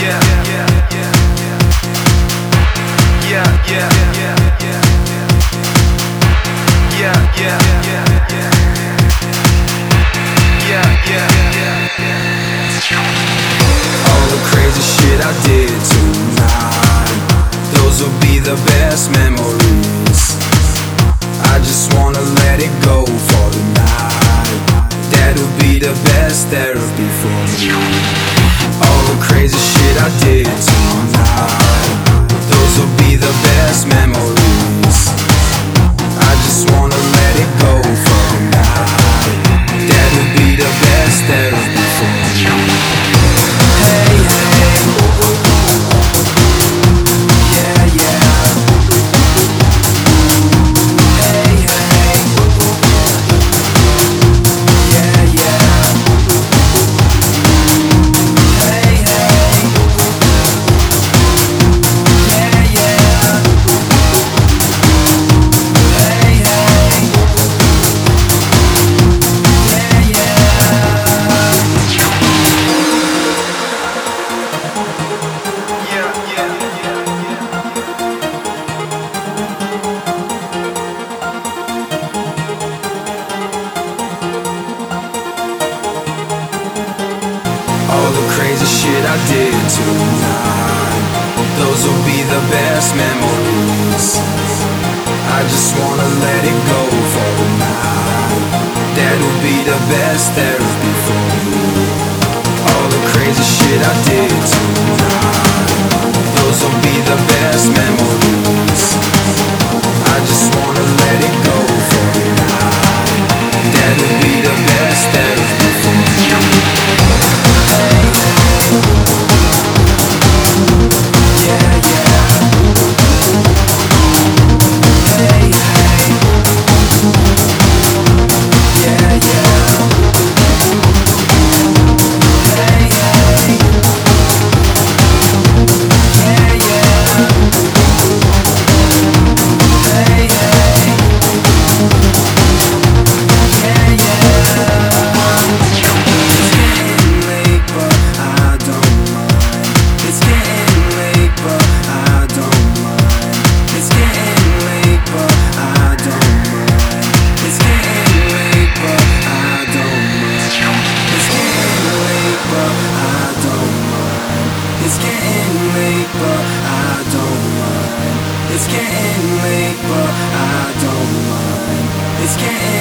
yeah. all the crazy shit I did tonight. Those will be the best memories. I just wanna let it go for a. That'll be the best therapy for me. All the crazy shit I did tonight. getting late, but I don't mind. It's getting